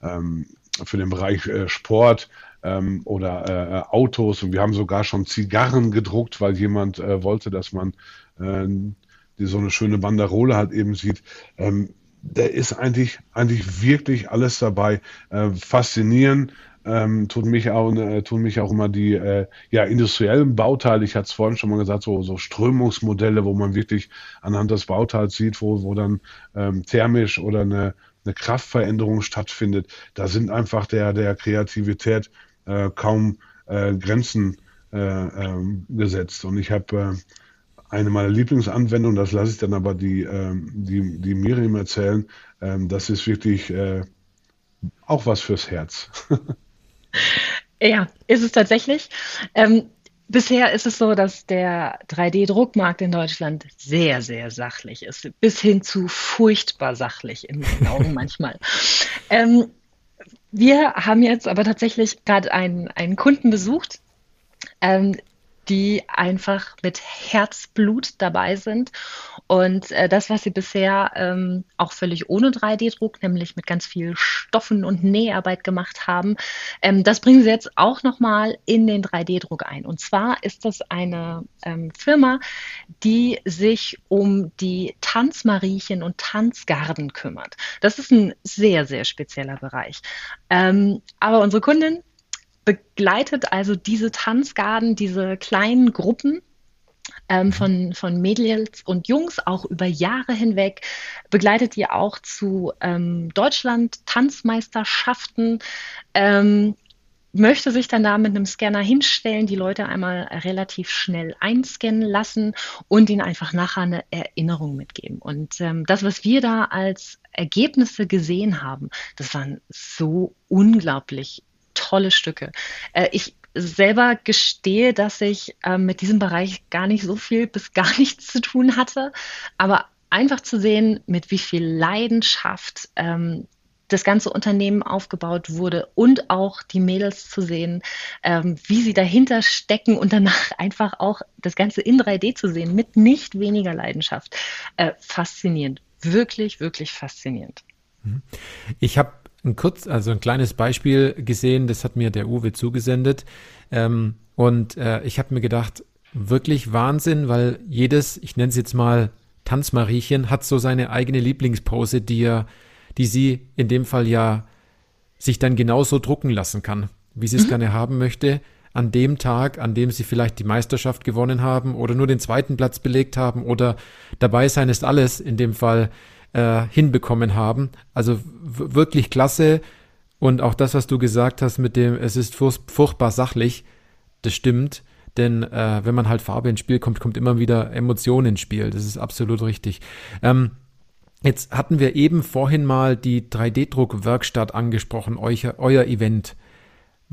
ähm, für den Bereich äh, Sport ähm, oder äh, äh, Autos und wir haben sogar schon Zigarren gedruckt, weil jemand äh, wollte, dass man äh, die so eine schöne Banderole halt eben sieht. Ähm, da ist eigentlich, eigentlich wirklich alles dabei. Äh, faszinierend. Ähm, tun mich auch äh, tun mich auch immer die äh, ja industriellen Bauteile. Ich hatte es vorhin schon mal gesagt, so, so Strömungsmodelle, wo man wirklich anhand des Bauteils sieht, wo, wo dann ähm, thermisch oder eine eine Kraftveränderung stattfindet. Da sind einfach der, der Kreativität äh, kaum äh, Grenzen äh, ähm, gesetzt. Und ich habe äh, eine meiner Lieblingsanwendungen, das lasse ich dann aber die, ähm, die, die Miriam erzählen, ähm, das ist wirklich äh, auch was fürs Herz. ja, ist es tatsächlich. Ähm, Bisher ist es so, dass der 3D-Druckmarkt in Deutschland sehr, sehr sachlich ist, bis hin zu furchtbar sachlich in meinen Augen manchmal. Ähm, wir haben jetzt aber tatsächlich gerade einen, einen Kunden besucht, ähm, die einfach mit Herzblut dabei sind. Und äh, das, was sie bisher ähm, auch völlig ohne 3D-Druck, nämlich mit ganz viel Stoffen und Näharbeit gemacht haben, ähm, das bringen sie jetzt auch nochmal in den 3D-Druck ein. Und zwar ist das eine ähm, Firma, die sich um die Tanzmariechen und Tanzgarden kümmert. Das ist ein sehr, sehr spezieller Bereich. Ähm, aber unsere Kundin begleitet also diese Tanzgarden, diese kleinen Gruppen ähm, mhm. von, von Mädels und Jungs auch über Jahre hinweg, begleitet ihr auch zu ähm, Deutschland-Tanzmeisterschaften. Ähm, möchte sich dann da mit einem Scanner hinstellen, die Leute einmal relativ schnell einscannen lassen und ihnen einfach nachher eine Erinnerung mitgeben. Und ähm, das, was wir da als Ergebnisse gesehen haben, das waren so unglaublich tolle Stücke. Äh, ich selber gestehe, dass ich äh, mit diesem Bereich gar nicht so viel bis gar nichts zu tun hatte, aber einfach zu sehen, mit wie viel Leidenschaft ähm, das ganze Unternehmen aufgebaut wurde und auch die Mädels zu sehen, ähm, wie sie dahinter stecken und danach einfach auch das Ganze in 3D zu sehen mit nicht weniger Leidenschaft. Äh, faszinierend, wirklich, wirklich faszinierend. Mhm. Ich habe ein kurz, also ein kleines Beispiel gesehen, das hat mir der Uwe zugesendet. Ähm, und äh, ich habe mir gedacht, wirklich Wahnsinn, weil jedes, ich nenne es jetzt mal Tanzmariechen, hat so seine eigene Lieblingspose, die er, die sie in dem Fall ja sich dann genauso drucken lassen kann, wie sie es mhm. gerne haben möchte, an dem Tag, an dem sie vielleicht die Meisterschaft gewonnen haben oder nur den zweiten Platz belegt haben oder dabei sein ist alles, in dem Fall äh, hinbekommen haben. Also wirklich klasse. Und auch das, was du gesagt hast mit dem, es ist furchtbar sachlich, das stimmt. Denn äh, wenn man halt Farbe ins Spiel kommt, kommt immer wieder Emotion ins Spiel. Das ist absolut richtig. Ähm, jetzt hatten wir eben vorhin mal die 3D-Druck-Werkstatt angesprochen, euer, euer Event.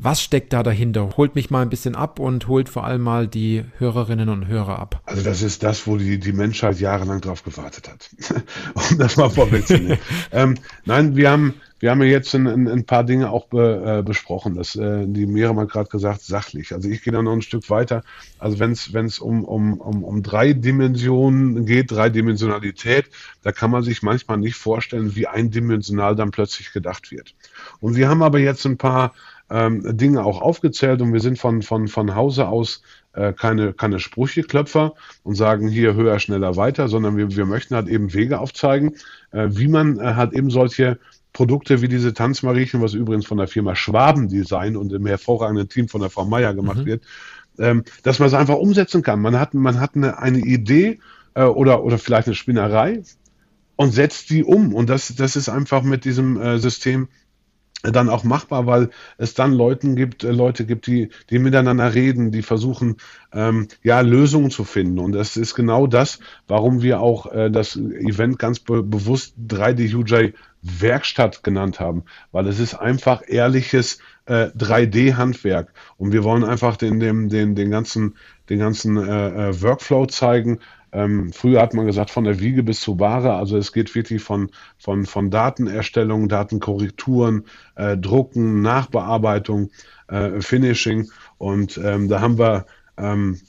Was steckt da dahinter? Holt mich mal ein bisschen ab und holt vor allem mal die Hörerinnen und Hörer ab. Also das ist das, wo die, die Menschheit jahrelang drauf gewartet hat. um das mal vorwegzunehmen. ähm, nein, wir haben, wir haben ja jetzt ein, ein, ein paar Dinge auch be, äh, besprochen. Das, äh, die Miriam hat gerade gesagt, sachlich. Also ich gehe da noch ein Stück weiter. Also wenn es um, um, um, um drei Dimensionen geht, Dreidimensionalität, da kann man sich manchmal nicht vorstellen, wie eindimensional dann plötzlich gedacht wird. Und wir haben aber jetzt ein paar ähm, Dinge auch aufgezählt und wir sind von, von, von Hause aus äh, keine, keine Sprücheklöpfer und sagen hier höher, schneller, weiter, sondern wir, wir möchten halt eben Wege aufzeigen, äh, wie man äh, halt eben solche Produkte wie diese Tanzmariechen, was übrigens von der Firma Schwaben Design und im hervorragenden Team von der Frau Meier gemacht mhm. wird, ähm, dass man es einfach umsetzen kann. Man hat, man hat eine, eine Idee äh, oder, oder vielleicht eine Spinnerei und setzt die um. Und das, das ist einfach mit diesem äh, System dann auch machbar, weil es dann Leuten gibt, äh, Leute gibt, die, die miteinander reden, die versuchen, ähm, ja, Lösungen zu finden. Und das ist genau das, warum wir auch äh, das Event ganz be bewusst 3D UJ Werkstatt genannt haben, weil es ist einfach ehrliches äh, 3D-Handwerk. Und wir wollen einfach den, den, den, den ganzen, den ganzen äh, äh Workflow zeigen, ähm, früher hat man gesagt, von der Wiege bis zur Ware. Also es geht wirklich von, von, von Datenerstellung, Datenkorrekturen, äh, Drucken, Nachbearbeitung, äh, Finishing. Und ähm, da haben wir, ähm,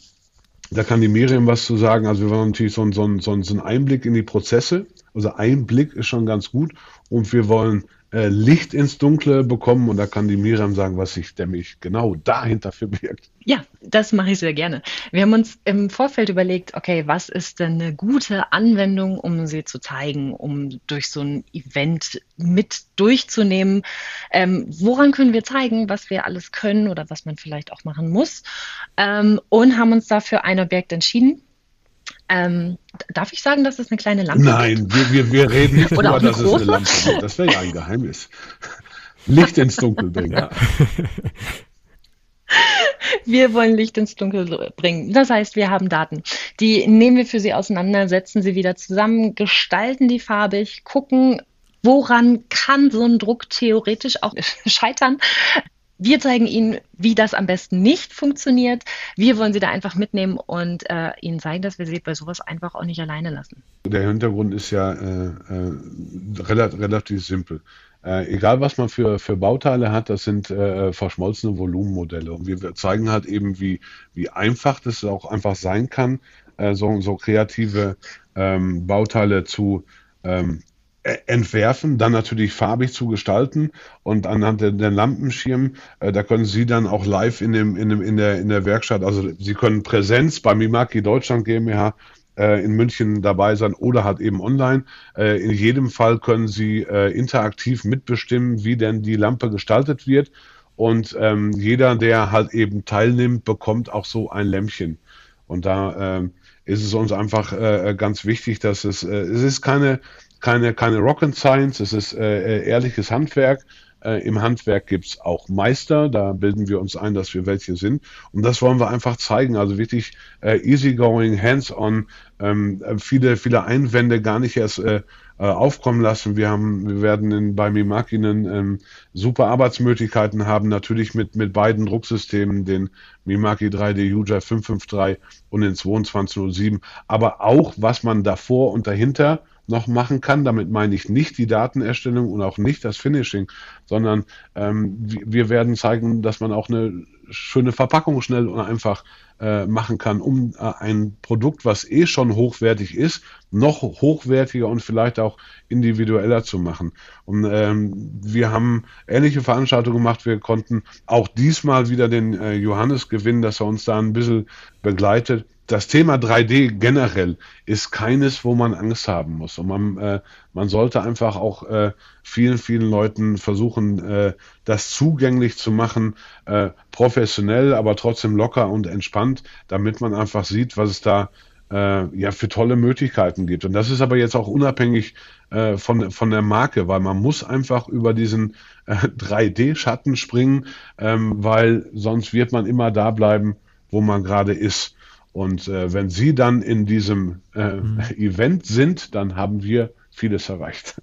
da kann die Miriam was zu sagen. Also wir wollen natürlich so, so, so, so einen Einblick in die Prozesse. Also Einblick ist schon ganz gut. Und wir wollen äh, Licht ins Dunkle bekommen und da kann die Miriam sagen, was sich nämlich genau dahinter verbirgt. Ja, das mache ich sehr gerne. Wir haben uns im Vorfeld überlegt, okay, was ist denn eine gute Anwendung, um sie zu zeigen, um durch so ein Event mit durchzunehmen? Ähm, woran können wir zeigen, was wir alles können oder was man vielleicht auch machen muss? Ähm, und haben uns dafür ein Objekt entschieden, ähm, darf ich sagen, dass es eine kleine Lampe Nein, wir, wir, wir reden nicht darüber, dass es eine Lampe gibt. Das wäre ja ein Geheimnis. Licht ins Dunkel bringen. Ja. Wir wollen Licht ins Dunkel bringen. Das heißt, wir haben Daten. Die nehmen wir für Sie auseinander, setzen sie wieder zusammen, gestalten die farbig, gucken, woran kann so ein Druck theoretisch auch scheitern. Wir zeigen Ihnen, wie das am besten nicht funktioniert. Wir wollen Sie da einfach mitnehmen und äh, Ihnen zeigen, dass wir Sie bei sowas einfach auch nicht alleine lassen. Der Hintergrund ist ja äh, äh, relativ, relativ simpel. Äh, egal was man für, für Bauteile hat, das sind äh, verschmolzene Volumenmodelle. Und wir zeigen halt eben, wie, wie einfach das auch einfach sein kann, äh, so, so kreative ähm, Bauteile zu ähm, entwerfen, dann natürlich farbig zu gestalten und anhand der, der Lampenschirm, äh, da können Sie dann auch live in, dem, in, dem, in, der, in der Werkstatt, also Sie können Präsenz bei Mimaki Deutschland GmbH äh, in München dabei sein oder halt eben online. Äh, in jedem Fall können Sie äh, interaktiv mitbestimmen, wie denn die Lampe gestaltet wird. Und ähm, jeder, der halt eben teilnimmt, bekommt auch so ein Lämpchen. Und da ähm, ist es uns einfach äh, ganz wichtig, dass es, äh, es ist keine, keine, keine Rocket Science, es ist äh, ehrliches Handwerk. Äh, Im Handwerk gibt es auch Meister, da bilden wir uns ein, dass wir welche sind. Und das wollen wir einfach zeigen. Also wirklich äh, easygoing, hands-on, ähm, äh, viele, viele Einwände gar nicht erst äh, äh, aufkommen lassen. Wir haben, wir werden in, bei Mimaki ähm, super Arbeitsmöglichkeiten haben, natürlich mit, mit beiden Drucksystemen, den Mimaki 3D UJA 553 und den 2207, aber auch, was man davor und dahinter noch machen kann. Damit meine ich nicht die Datenerstellung und auch nicht das Finishing, sondern ähm, wir werden zeigen, dass man auch eine schöne Verpackung schnell und einfach äh, machen kann, um äh, ein Produkt, was eh schon hochwertig ist, noch hochwertiger und vielleicht auch individueller zu machen. Und ähm, wir haben ähnliche Veranstaltungen gemacht. Wir konnten auch diesmal wieder den äh, Johannes gewinnen, dass er uns da ein bisschen begleitet das Thema 3D generell ist keines, wo man Angst haben muss. Und man, äh, man sollte einfach auch äh, vielen, vielen Leuten versuchen, äh, das zugänglich zu machen, äh, professionell, aber trotzdem locker und entspannt, damit man einfach sieht, was es da äh, ja für tolle Möglichkeiten gibt. Und das ist aber jetzt auch unabhängig äh, von, von der Marke, weil man muss einfach über diesen 3D-Schatten springen, ähm, weil sonst wird man immer da bleiben, wo man gerade ist. Und äh, wenn Sie dann in diesem äh, mhm. Event sind, dann haben wir vieles erreicht.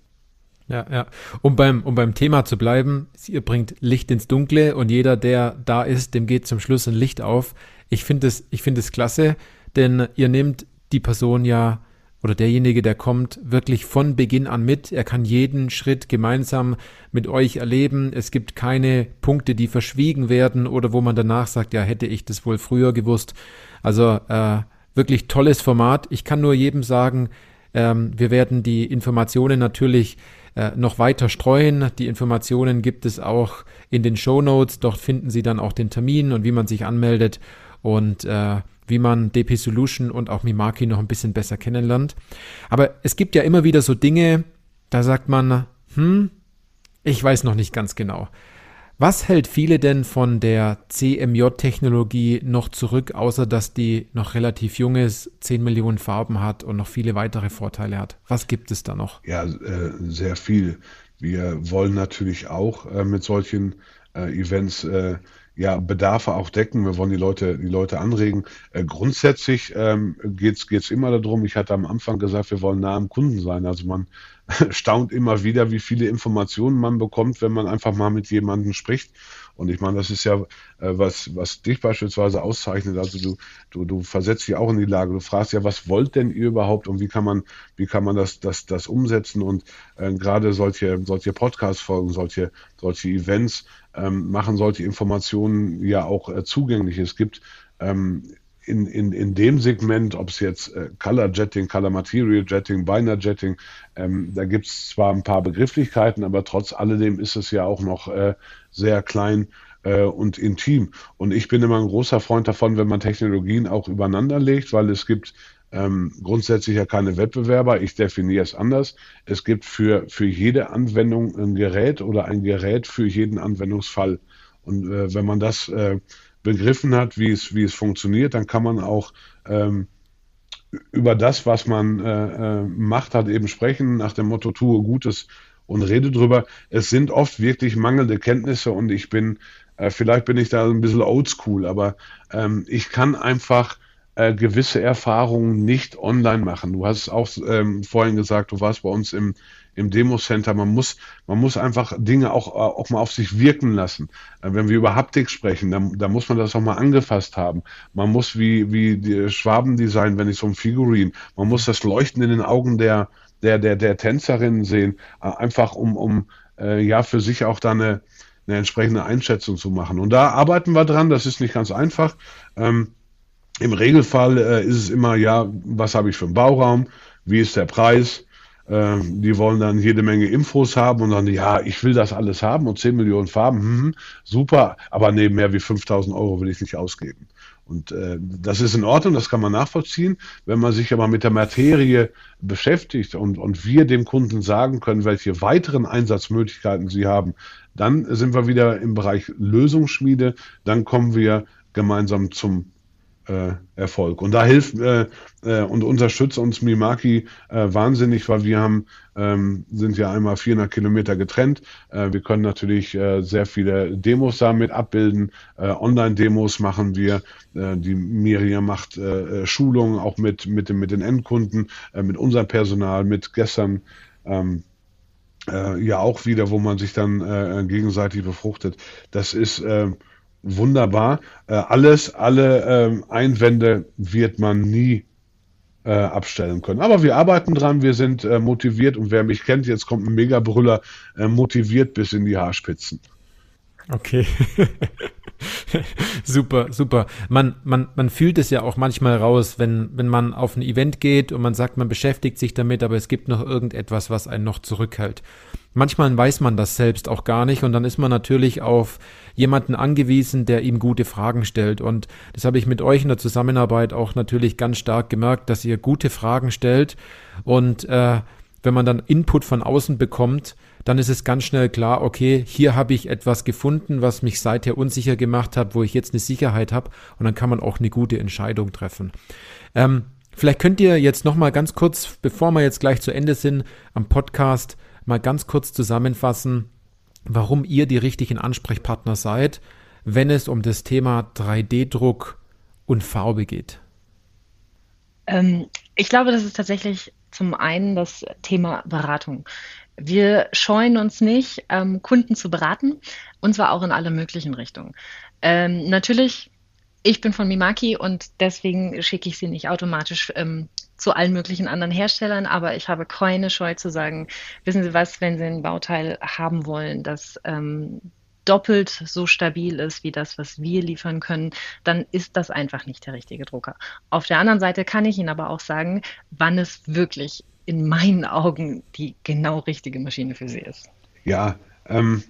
Ja, ja. Um beim, um beim Thema zu bleiben, ihr bringt Licht ins Dunkle und jeder, der da ist, dem geht zum Schluss ein Licht auf. Ich finde es, ich finde es klasse, denn ihr nehmt die Person ja oder derjenige, der kommt, wirklich von Beginn an mit. Er kann jeden Schritt gemeinsam mit euch erleben. Es gibt keine Punkte, die verschwiegen werden oder wo man danach sagt, ja, hätte ich das wohl früher gewusst. Also äh, wirklich tolles Format. Ich kann nur jedem sagen, ähm, wir werden die Informationen natürlich äh, noch weiter streuen. Die Informationen gibt es auch in den Show Notes. Dort finden Sie dann auch den Termin und wie man sich anmeldet und äh, wie man DP Solution und auch Mimaki noch ein bisschen besser kennenlernt. Aber es gibt ja immer wieder so Dinge, da sagt man, hm, ich weiß noch nicht ganz genau. Was hält viele denn von der CMJ-Technologie noch zurück, außer dass die noch relativ jung ist, 10 Millionen Farben hat und noch viele weitere Vorteile hat? Was gibt es da noch? Ja, äh, sehr viel. Wir wollen natürlich auch äh, mit solchen äh, Events äh, ja, Bedarfe auch decken. Wir wollen die Leute, die Leute anregen. Äh, grundsätzlich ähm, geht es immer darum, ich hatte am Anfang gesagt, wir wollen nah am Kunden sein. Also man staunt immer wieder, wie viele Informationen man bekommt, wenn man einfach mal mit jemandem spricht. Und ich meine, das ist ja äh, was, was dich beispielsweise auszeichnet. Also du, du, du versetzt dich auch in die Lage. Du fragst ja, was wollt denn ihr überhaupt und wie kann man, wie kann man das, das, das umsetzen? Und äh, gerade solche, solche Podcast-Folgen, solche, solche Events ähm, machen solche Informationen ja auch äh, zugänglich. Es gibt ähm, in, in, in dem Segment, ob es jetzt äh, Color Jetting, Color Material Jetting, Binary Jetting, ähm, da gibt es zwar ein paar Begrifflichkeiten, aber trotz alledem ist es ja auch noch äh, sehr klein äh, und intim. Und ich bin immer ein großer Freund davon, wenn man Technologien auch übereinander legt, weil es gibt ähm, grundsätzlich ja keine Wettbewerber. Ich definiere es anders. Es gibt für, für jede Anwendung ein Gerät oder ein Gerät für jeden Anwendungsfall. Und äh, wenn man das äh, begriffen hat, wie es, wie es funktioniert, dann kann man auch ähm, über das, was man äh, äh, macht, hat eben sprechen, nach dem Motto, tue Gutes und rede drüber. Es sind oft wirklich mangelnde Kenntnisse und ich bin, äh, vielleicht bin ich da ein bisschen oldschool, aber ähm, ich kann einfach äh, gewisse Erfahrungen nicht online machen. Du hast auch ähm, vorhin gesagt, du warst bei uns im, im Demo-Center. Man muss, man muss einfach Dinge auch, äh, auch mal auf sich wirken lassen. Äh, wenn wir über Haptik sprechen, dann, dann muss man das auch mal angefasst haben. Man muss wie, wie die Schwabendesign, wenn ich so ein Figurin, man muss das Leuchten in den Augen der, der, der, der Tänzerinnen sehen, äh, einfach um, um ja für sich auch da eine, eine entsprechende Einschätzung zu machen. Und da arbeiten wir dran, das ist nicht ganz einfach. Ähm, im Regelfall äh, ist es immer, ja, was habe ich für einen Bauraum, wie ist der Preis, äh, die wollen dann jede Menge Infos haben und dann, ja, ich will das alles haben und 10 Millionen Farben, hm, super, aber nee, mehr wie 5000 Euro will ich nicht ausgeben. Und äh, das ist in Ordnung, das kann man nachvollziehen. Wenn man sich aber mit der Materie beschäftigt und, und wir dem Kunden sagen können, welche weiteren Einsatzmöglichkeiten sie haben, dann sind wir wieder im Bereich Lösungsschmiede, dann kommen wir gemeinsam zum Erfolg. Und da hilft äh, äh, und unterstützt uns Mimaki äh, wahnsinnig, weil wir haben, ähm, sind ja einmal 400 Kilometer getrennt. Äh, wir können natürlich äh, sehr viele Demos damit abbilden. Äh, Online-Demos machen wir. Äh, die Miriam macht äh, Schulungen auch mit, mit, dem, mit den Endkunden, äh, mit unserem Personal, mit gestern. Ähm, äh, ja auch wieder, wo man sich dann äh, gegenseitig befruchtet. Das ist äh, wunderbar. Äh, alles, alle ähm, Einwände wird man nie äh, abstellen können. Aber wir arbeiten dran, wir sind äh, motiviert und wer mich kennt, jetzt kommt ein Megabrüller, äh, motiviert bis in die Haarspitzen. Okay. super, super. Man, man, man fühlt es ja auch manchmal raus, wenn, wenn man auf ein Event geht und man sagt, man beschäftigt sich damit, aber es gibt noch irgendetwas, was einen noch zurückhält. Manchmal weiß man das selbst auch gar nicht und dann ist man natürlich auf jemanden angewiesen, der ihm gute Fragen stellt. Und das habe ich mit euch in der Zusammenarbeit auch natürlich ganz stark gemerkt, dass ihr gute Fragen stellt und äh, wenn man dann Input von außen bekommt, dann ist es ganz schnell klar, okay, hier habe ich etwas gefunden, was mich seither unsicher gemacht hat, wo ich jetzt eine Sicherheit habe und dann kann man auch eine gute Entscheidung treffen. Ähm, vielleicht könnt ihr jetzt noch mal ganz kurz, bevor wir jetzt gleich zu Ende sind, am Podcast mal ganz kurz zusammenfassen, warum ihr die richtigen Ansprechpartner seid, wenn es um das Thema 3D-Druck und Farbe geht. Ähm, ich glaube, das ist tatsächlich zum einen das Thema Beratung. Wir scheuen uns nicht, ähm, Kunden zu beraten, und zwar auch in alle möglichen Richtungen. Ähm, natürlich, ich bin von Mimaki und deswegen schicke ich sie nicht automatisch ähm, zu allen möglichen anderen Herstellern, aber ich habe keine Scheu zu sagen, wissen Sie was, wenn Sie ein Bauteil haben wollen, das ähm, doppelt so stabil ist wie das, was wir liefern können, dann ist das einfach nicht der richtige Drucker. Auf der anderen Seite kann ich Ihnen aber auch sagen, wann es wirklich in meinen Augen die genau richtige Maschine für Sie ist. Ja, ähm,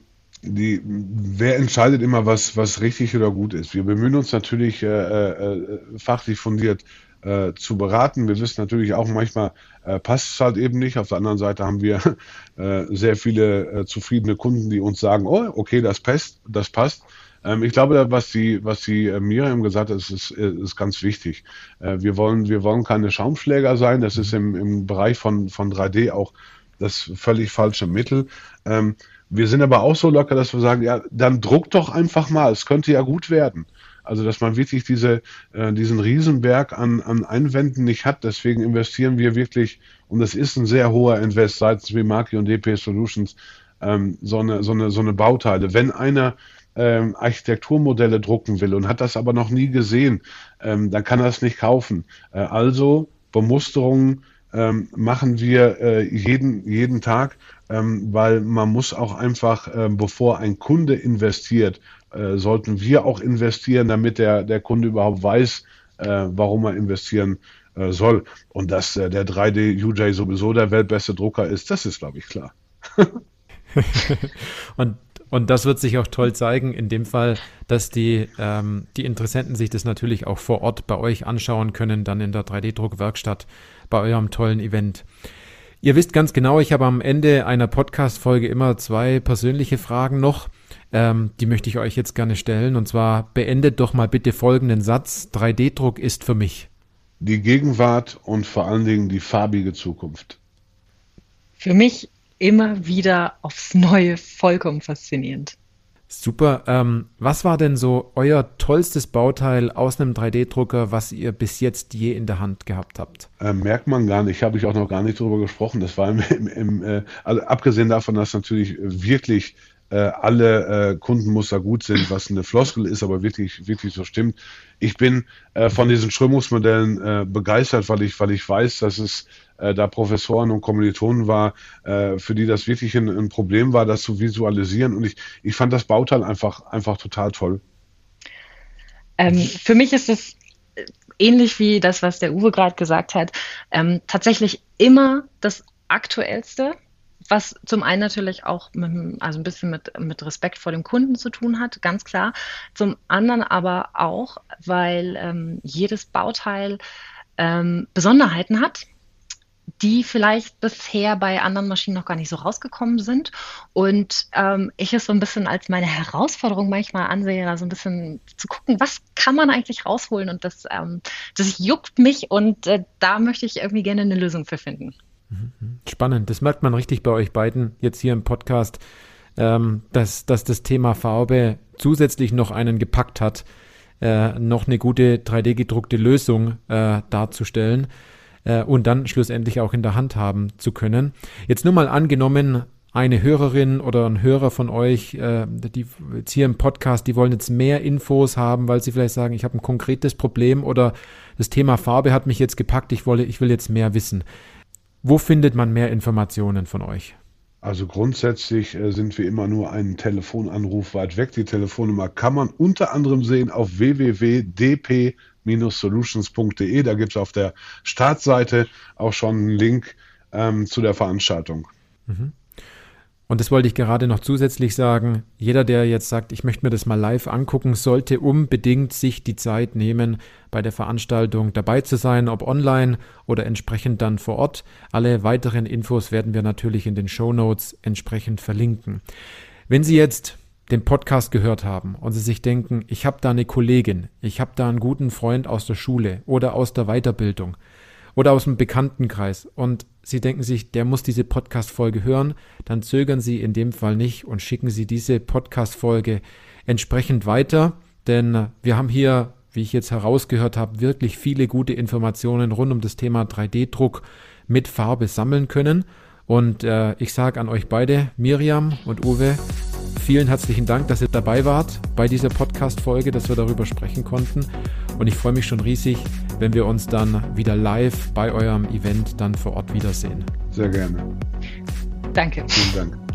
die, wer entscheidet immer, was, was richtig oder gut ist? Wir bemühen uns natürlich äh, äh, fachlich fundiert äh, zu beraten. Wir wissen natürlich auch manchmal, äh, passt es halt eben nicht. Auf der anderen Seite haben wir äh, sehr viele äh, zufriedene Kunden, die uns sagen, oh, okay, das passt, das passt. Ähm, ich glaube, was die, was die äh, Miriam gesagt hat, ist, ist, ist ganz wichtig. Äh, wir wollen, wir wollen keine Schaumschläger sein. Das ist im, im Bereich von, von 3D auch das völlig falsche Mittel. Ähm, wir sind aber auch so locker, dass wir sagen, ja, dann druck doch einfach mal. Es könnte ja gut werden. Also dass man wirklich diese, äh, diesen Riesenberg an, an Einwänden nicht hat. Deswegen investieren wir wirklich, und das ist ein sehr hoher Invest seitens Vimaki und DP Solutions, ähm, so, eine, so, eine, so eine Bauteile. Wenn einer ähm, Architekturmodelle drucken will und hat das aber noch nie gesehen, ähm, dann kann er es nicht kaufen. Äh, also Bemusterungen ähm, machen wir äh, jeden, jeden Tag, ähm, weil man muss auch einfach, äh, bevor ein Kunde investiert, äh, sollten wir auch investieren, damit der, der Kunde überhaupt weiß, äh, warum er investieren äh, soll. Und dass äh, der 3D UJ sowieso der weltbeste Drucker ist, das ist, glaube ich, klar. und und das wird sich auch toll zeigen, in dem Fall, dass die, ähm, die Interessenten sich das natürlich auch vor Ort bei euch anschauen können, dann in der 3D-Druckwerkstatt bei eurem tollen Event. Ihr wisst ganz genau, ich habe am Ende einer Podcast-Folge immer zwei persönliche Fragen noch. Ähm, die möchte ich euch jetzt gerne stellen. Und zwar beendet doch mal bitte folgenden Satz. 3D-Druck ist für mich. die Gegenwart und vor allen Dingen die farbige Zukunft? Für mich immer wieder aufs Neue vollkommen faszinierend. Super. Ähm, was war denn so euer tollstes Bauteil aus einem 3D-Drucker, was ihr bis jetzt je in der Hand gehabt habt? Äh, merkt man gar nicht, habe ich auch noch gar nicht drüber gesprochen. Das war im, im, im äh, also abgesehen davon, dass natürlich wirklich alle äh, Kundenmuster gut sind, was eine Floskel ist, aber wirklich, wirklich so stimmt. Ich bin äh, von diesen Strömungsmodellen äh, begeistert, weil ich, weil ich weiß, dass es äh, da Professoren und Kommilitonen war, äh, für die das wirklich ein, ein, Problem war, das zu visualisieren. Und ich, ich fand das Bauteil einfach, einfach total toll. Ähm, für mich ist es ähnlich wie das, was der Uwe gerade gesagt hat, ähm, tatsächlich immer das Aktuellste was zum einen natürlich auch mit, also ein bisschen mit, mit Respekt vor dem Kunden zu tun hat, ganz klar. Zum anderen aber auch, weil ähm, jedes Bauteil ähm, Besonderheiten hat, die vielleicht bisher bei anderen Maschinen noch gar nicht so rausgekommen sind. Und ähm, ich es so ein bisschen als meine Herausforderung manchmal ansehe, da so ein bisschen zu gucken, was kann man eigentlich rausholen. Und das, ähm, das juckt mich und äh, da möchte ich irgendwie gerne eine Lösung für finden. Spannend, das merkt man richtig bei euch beiden jetzt hier im Podcast, ähm, dass, dass das Thema Farbe zusätzlich noch einen gepackt hat, äh, noch eine gute 3D-gedruckte Lösung äh, darzustellen äh, und dann schlussendlich auch in der Hand haben zu können. Jetzt nur mal angenommen, eine Hörerin oder ein Hörer von euch, äh, die jetzt hier im Podcast, die wollen jetzt mehr Infos haben, weil sie vielleicht sagen, ich habe ein konkretes Problem oder das Thema Farbe hat mich jetzt gepackt, ich, wolle, ich will jetzt mehr wissen. Wo findet man mehr Informationen von euch? Also grundsätzlich äh, sind wir immer nur einen Telefonanruf weit weg. Die Telefonnummer kann man unter anderem sehen auf www.dp-solutions.de. Da gibt es auf der Startseite auch schon einen Link ähm, zu der Veranstaltung. Mhm. Und das wollte ich gerade noch zusätzlich sagen. Jeder, der jetzt sagt, ich möchte mir das mal live angucken, sollte unbedingt sich die Zeit nehmen, bei der Veranstaltung dabei zu sein, ob online oder entsprechend dann vor Ort. Alle weiteren Infos werden wir natürlich in den Show Notes entsprechend verlinken. Wenn Sie jetzt den Podcast gehört haben und Sie sich denken, ich habe da eine Kollegin, ich habe da einen guten Freund aus der Schule oder aus der Weiterbildung, oder aus dem Bekanntenkreis und Sie denken sich, der muss diese Podcast-Folge hören, dann zögern Sie in dem Fall nicht und schicken Sie diese Podcast-Folge entsprechend weiter, denn wir haben hier, wie ich jetzt herausgehört habe, wirklich viele gute Informationen rund um das Thema 3D-Druck mit Farbe sammeln können. Und äh, ich sage an euch beide, Miriam und Uwe, vielen herzlichen Dank, dass ihr dabei wart bei dieser Podcast-Folge, dass wir darüber sprechen konnten. Und ich freue mich schon riesig, wenn wir uns dann wieder live bei eurem Event dann vor Ort wiedersehen. Sehr gerne. Danke. Vielen Dank.